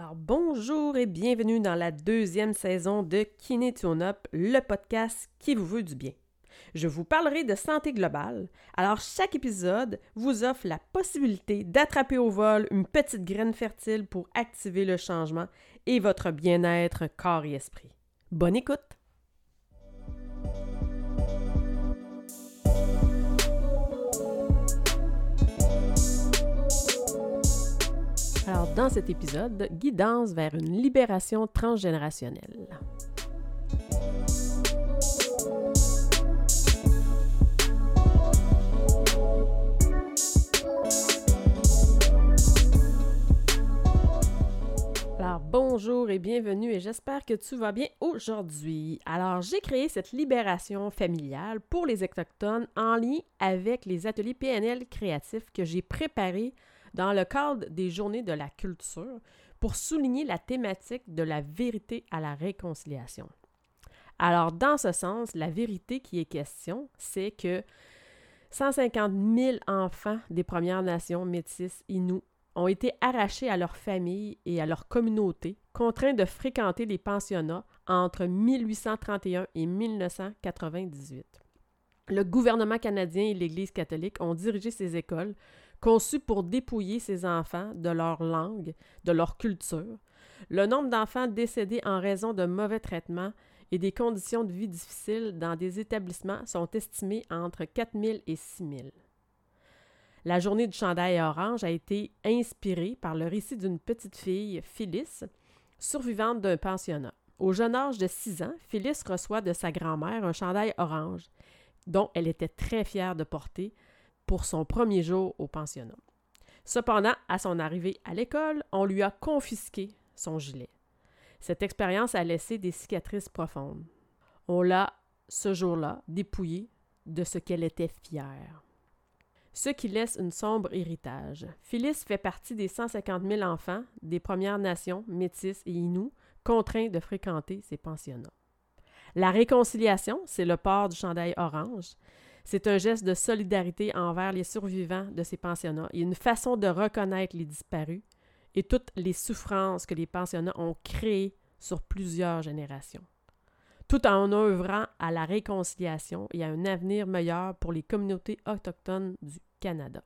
Alors bonjour et bienvenue dans la deuxième saison de Kiné Up, le podcast qui vous veut du bien. Je vous parlerai de santé globale. Alors chaque épisode vous offre la possibilité d'attraper au vol une petite graine fertile pour activer le changement et votre bien-être corps et esprit. Bonne écoute. Dans cet épisode, guidance vers une libération transgénérationnelle. Alors, bonjour et bienvenue et j'espère que tu vas bien aujourd'hui. Alors, j'ai créé cette libération familiale pour les Autochtones en lien avec les ateliers PNL créatifs que j'ai préparés dans le cadre des Journées de la culture pour souligner la thématique de la vérité à la réconciliation. Alors, dans ce sens, la vérité qui est question, c'est que 150 000 enfants des Premières Nations métisses Inuits ont été arrachés à leur famille et à leur communauté, contraints de fréquenter les pensionnats entre 1831 et 1998. Le gouvernement canadien et l'Église catholique ont dirigé ces écoles conçu pour dépouiller ces enfants de leur langue, de leur culture. Le nombre d'enfants décédés en raison de mauvais traitements et des conditions de vie difficiles dans des établissements sont estimés entre 4 000 et 6 000. La journée du chandail orange a été inspirée par le récit d'une petite fille, Phyllis, survivante d'un pensionnat. Au jeune âge de 6 ans, Phyllis reçoit de sa grand-mère un chandail orange, dont elle était très fière de porter, pour son premier jour au pensionnat. Cependant, à son arrivée à l'école, on lui a confisqué son gilet. Cette expérience a laissé des cicatrices profondes. On l'a, ce jour-là, dépouillée de ce qu'elle était fière. Ce qui laisse un sombre héritage. Phyllis fait partie des 150 000 enfants des Premières Nations, Métis et Inuits contraints de fréquenter ces pensionnats. La réconciliation, c'est le port du chandail orange. C'est un geste de solidarité envers les survivants de ces pensionnats et une façon de reconnaître les disparus et toutes les souffrances que les pensionnats ont créées sur plusieurs générations, tout en œuvrant à la réconciliation et à un avenir meilleur pour les communautés autochtones du Canada.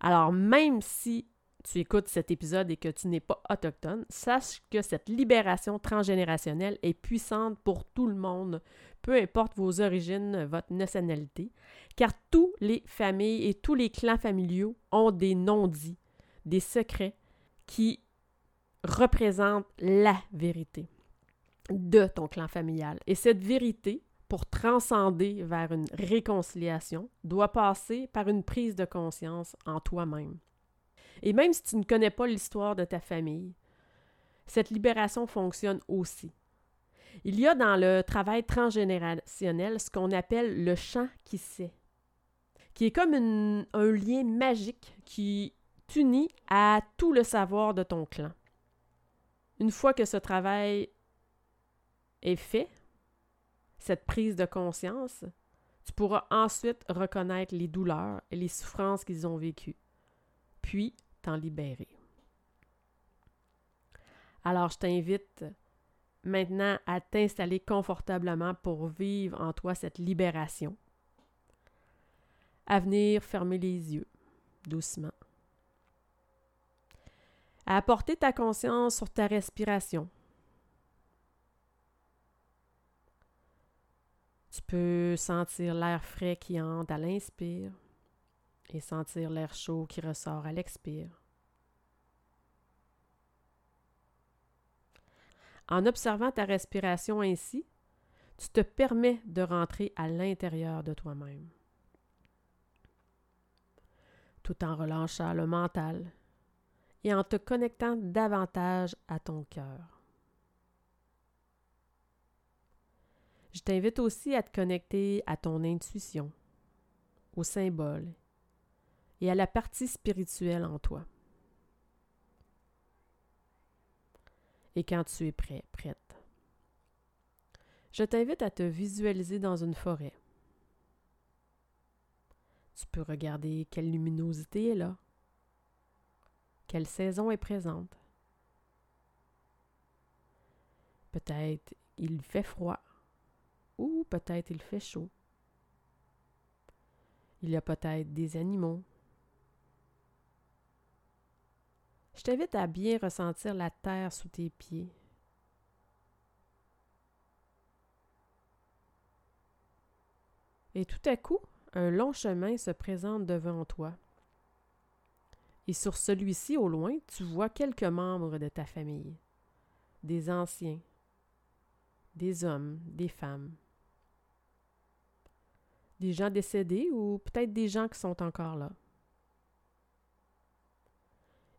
Alors, même si tu écoutes cet épisode et que tu n'es pas autochtone, sache que cette libération transgénérationnelle est puissante pour tout le monde, peu importe vos origines, votre nationalité, car tous les familles et tous les clans familiaux ont des non-dits, des secrets qui représentent la vérité de ton clan familial. Et cette vérité, pour transcender vers une réconciliation, doit passer par une prise de conscience en toi-même. Et même si tu ne connais pas l'histoire de ta famille, cette libération fonctionne aussi. Il y a dans le travail transgénérationnel ce qu'on appelle le champ qui sait, qui est comme un lien magique qui t'unit à tout le savoir de ton clan. Une fois que ce travail est fait, cette prise de conscience, tu pourras ensuite reconnaître les douleurs et les souffrances qu'ils ont vécues, puis t'en libérer. Alors, je t'invite maintenant à t'installer confortablement pour vivre en toi cette libération. À venir fermer les yeux doucement. À apporter ta conscience sur ta respiration. Tu peux sentir l'air frais qui entre à l'inspire et sentir l'air chaud qui ressort à l'expire. En observant ta respiration ainsi, tu te permets de rentrer à l'intérieur de toi-même, tout en relâchant le mental et en te connectant davantage à ton cœur. Je t'invite aussi à te connecter à ton intuition, aux symboles et à la partie spirituelle en toi. et quand tu es prêt, prête. Je t'invite à te visualiser dans une forêt. Tu peux regarder quelle luminosité est là, quelle saison est présente, Peut-être il fait froid ou peut-être il fait chaud. Il y a peut-être des animaux. Je t'invite à bien ressentir la terre sous tes pieds. Et tout à coup, un long chemin se présente devant toi. Et sur celui-ci, au loin, tu vois quelques membres de ta famille, des anciens, des hommes, des femmes, des gens décédés ou peut-être des gens qui sont encore là.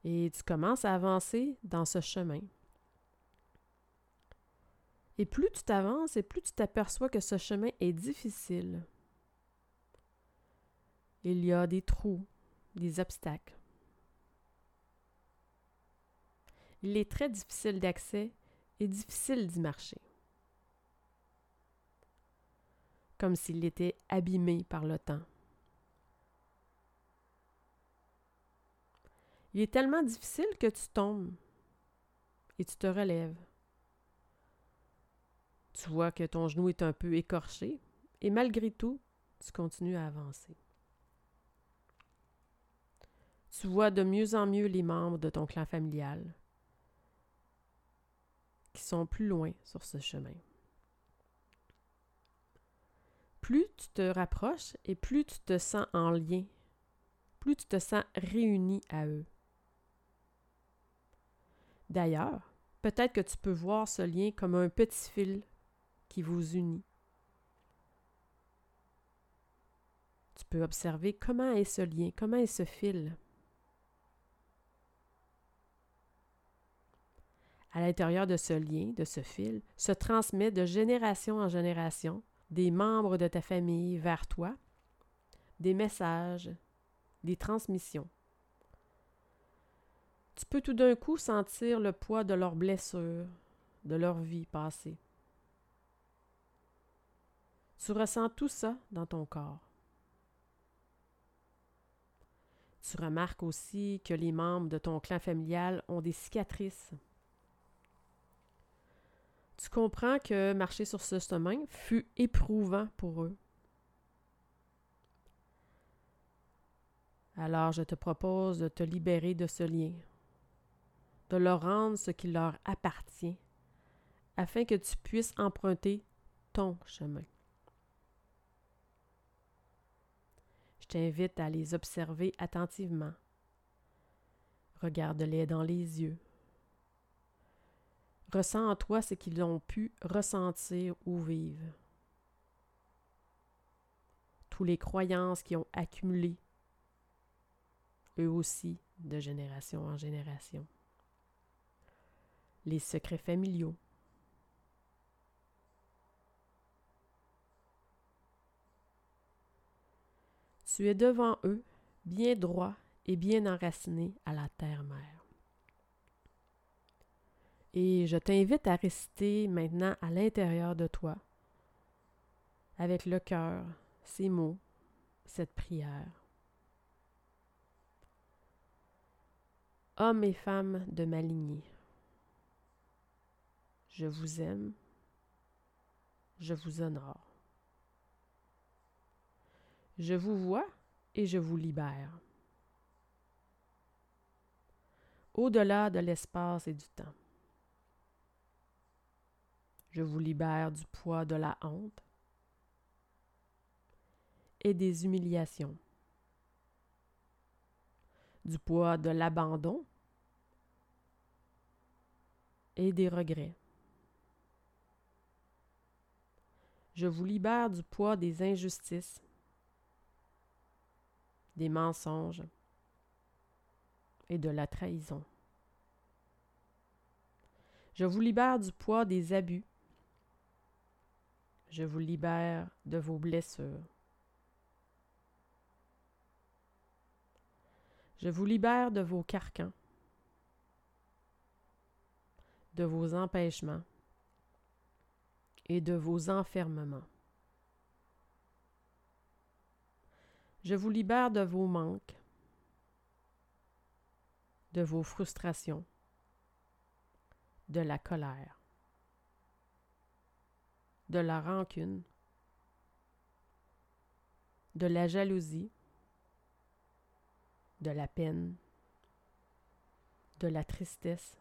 Et tu commences à avancer dans ce chemin. Et plus tu t'avances et plus tu t'aperçois que ce chemin est difficile. Il y a des trous, des obstacles. Il est très difficile d'accès et difficile d'y marcher. Comme s'il était abîmé par le temps. Il est tellement difficile que tu tombes et tu te relèves. Tu vois que ton genou est un peu écorché et malgré tout, tu continues à avancer. Tu vois de mieux en mieux les membres de ton clan familial qui sont plus loin sur ce chemin. Plus tu te rapproches et plus tu te sens en lien, plus tu te sens réuni à eux. D'ailleurs, peut-être que tu peux voir ce lien comme un petit fil qui vous unit. Tu peux observer comment est ce lien, comment est ce fil. à l'intérieur de ce lien, de ce fil, se transmet de génération en génération des membres de ta famille vers toi, des messages, des transmissions. Tu peux tout d'un coup sentir le poids de leurs blessures, de leur vie passée. Tu ressens tout ça dans ton corps. Tu remarques aussi que les membres de ton clan familial ont des cicatrices tu comprends que marcher sur ce chemin fut éprouvant pour eux. Alors je te propose de te libérer de ce lien, de leur rendre ce qui leur appartient, afin que tu puisses emprunter ton chemin. Je t'invite à les observer attentivement. Regarde-les dans les yeux. Ressens en toi ce qu'ils ont pu ressentir ou vivre. Tous les croyances qui ont accumulé, eux aussi, de génération en génération. Les secrets familiaux. Tu es devant eux, bien droit et bien enraciné à la terre-mère. Et je t'invite à rester maintenant à l'intérieur de toi, avec le cœur, ces mots, cette prière. Hommes et femmes de ma lignée, je vous aime, je vous honore. Je vous vois et je vous libère. Au-delà de l'espace et du temps. Je vous libère du poids de la honte et des humiliations, du poids de l'abandon et des regrets. Je vous libère du poids des injustices, des mensonges et de la trahison. Je vous libère du poids des abus je vous libère de vos blessures. Je vous libère de vos carcans, de vos empêchements et de vos enfermements. Je vous libère de vos manques, de vos frustrations, de la colère. de la rancune, de la jalousie, de la peine, de la tristesse,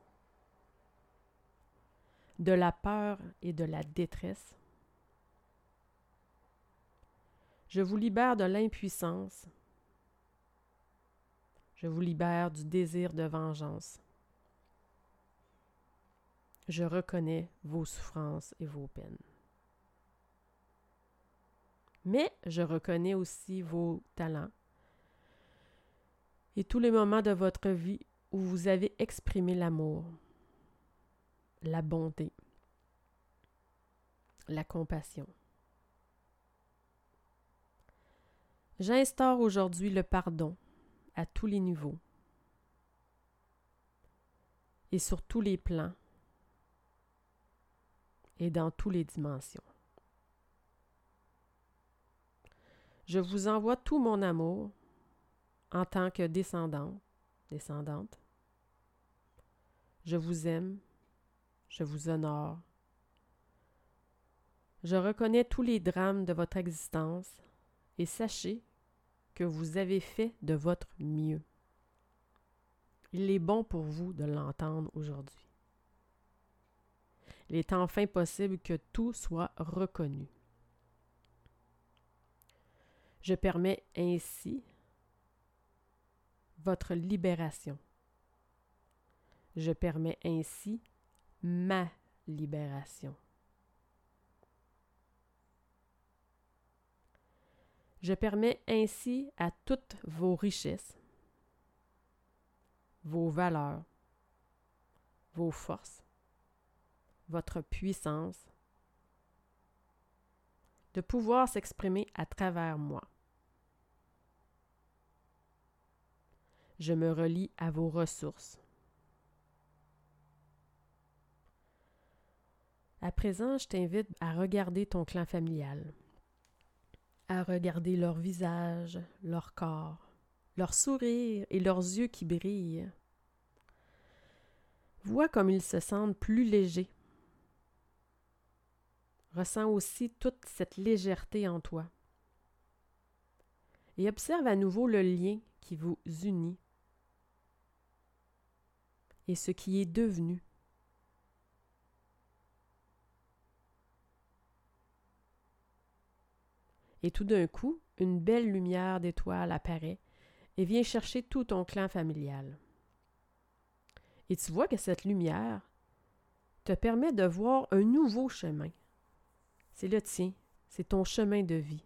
de la peur et de la détresse. Je vous libère de l'impuissance. Je vous libère du désir de vengeance. Je reconnais vos souffrances et vos peines. Mais je reconnais aussi vos talents et tous les moments de votre vie où vous avez exprimé l'amour, la bonté, la compassion. J'instaure aujourd'hui le pardon à tous les niveaux et sur tous les plans et dans toutes les dimensions. Je vous envoie tout mon amour en tant que descendante, descendante. Je vous aime, je vous honore. Je reconnais tous les drames de votre existence et sachez que vous avez fait de votre mieux. Il est bon pour vous de l'entendre aujourd'hui. Il est enfin possible que tout soit reconnu. Je permets ainsi votre libération. Je permets ainsi ma libération. Je permets ainsi à toutes vos richesses, vos valeurs, vos forces, votre puissance, de pouvoir s'exprimer à travers moi. Je me relie à vos ressources. À présent, je t'invite à regarder ton clan familial, à regarder leur visage, leur corps, leur sourire et leurs yeux qui brillent. Vois comme ils se sentent plus légers. Ressens aussi toute cette légèreté en toi. Et observe à nouveau le lien qui vous unit et ce qui est devenu. Et tout d'un coup, une belle lumière d'étoile apparaît et vient chercher tout ton clan familial. Et tu vois que cette lumière te permet de voir un nouveau chemin. C'est le tien, c'est ton chemin de vie.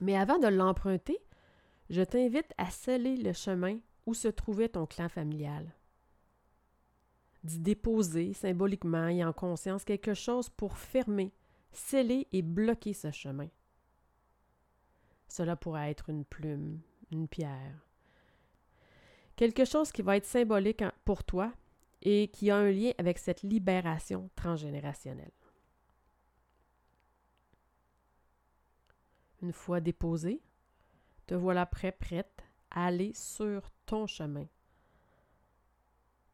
Mais avant de l'emprunter, je t'invite à sceller le chemin où se trouvait ton clan familial d'y déposer symboliquement et en conscience quelque chose pour fermer, sceller et bloquer ce chemin. Cela pourrait être une plume, une pierre, quelque chose qui va être symbolique pour toi et qui a un lien avec cette libération transgénérationnelle. Une fois déposé, te voilà prêt, prête à aller sur ton chemin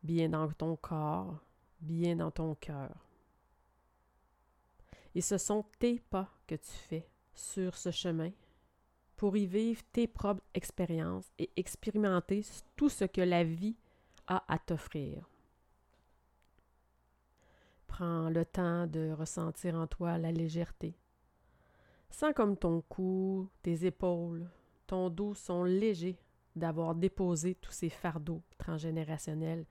bien dans ton corps, bien dans ton cœur. Et ce sont tes pas que tu fais sur ce chemin pour y vivre tes propres expériences et expérimenter tout ce que la vie a à t'offrir. Prends le temps de ressentir en toi la légèreté. Sens comme ton cou, tes épaules, ton dos sont légers d'avoir déposé tous ces fardeaux transgénérationnels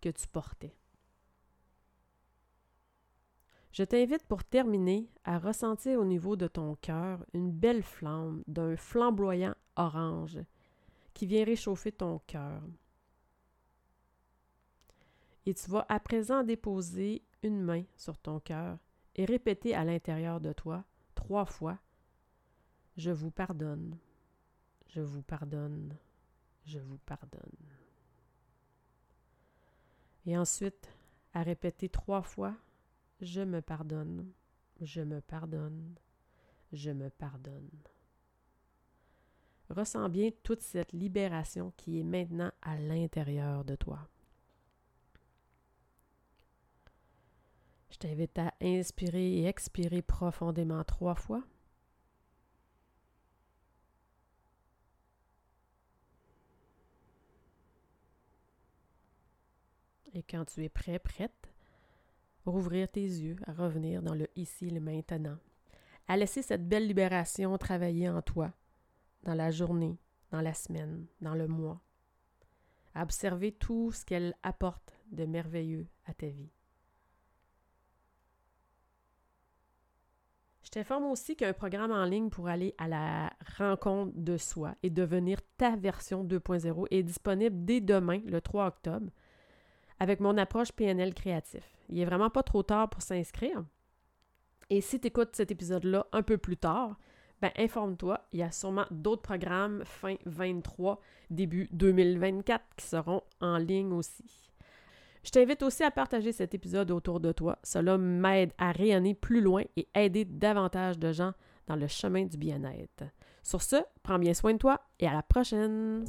que tu portais. Je t'invite pour terminer à ressentir au niveau de ton cœur une belle flamme d'un flamboyant orange qui vient réchauffer ton cœur. Et tu vas à présent déposer une main sur ton cœur et répéter à l'intérieur de toi trois fois Je vous pardonne, je vous pardonne, je vous pardonne. Et ensuite, à répéter trois fois, je me pardonne, je me pardonne, je me pardonne. Ressens bien toute cette libération qui est maintenant à l'intérieur de toi. Je t'invite à inspirer et expirer profondément trois fois. Et quand tu es prêt, prête, rouvrir tes yeux, à revenir dans le ici, le maintenant, à laisser cette belle libération travailler en toi, dans la journée, dans la semaine, dans le mois, à observer tout ce qu'elle apporte de merveilleux à ta vie. Je t'informe aussi qu'un programme en ligne pour aller à la rencontre de soi et devenir ta version 2.0 est disponible dès demain, le 3 octobre, avec mon approche PNL créatif. Il n'est vraiment pas trop tard pour s'inscrire. Et si tu écoutes cet épisode-là un peu plus tard, ben informe-toi, il y a sûrement d'autres programmes fin 23, début 2024 qui seront en ligne aussi. Je t'invite aussi à partager cet épisode autour de toi. Cela m'aide à rayonner plus loin et aider davantage de gens dans le chemin du bien-être. Sur ce, prends bien soin de toi et à la prochaine!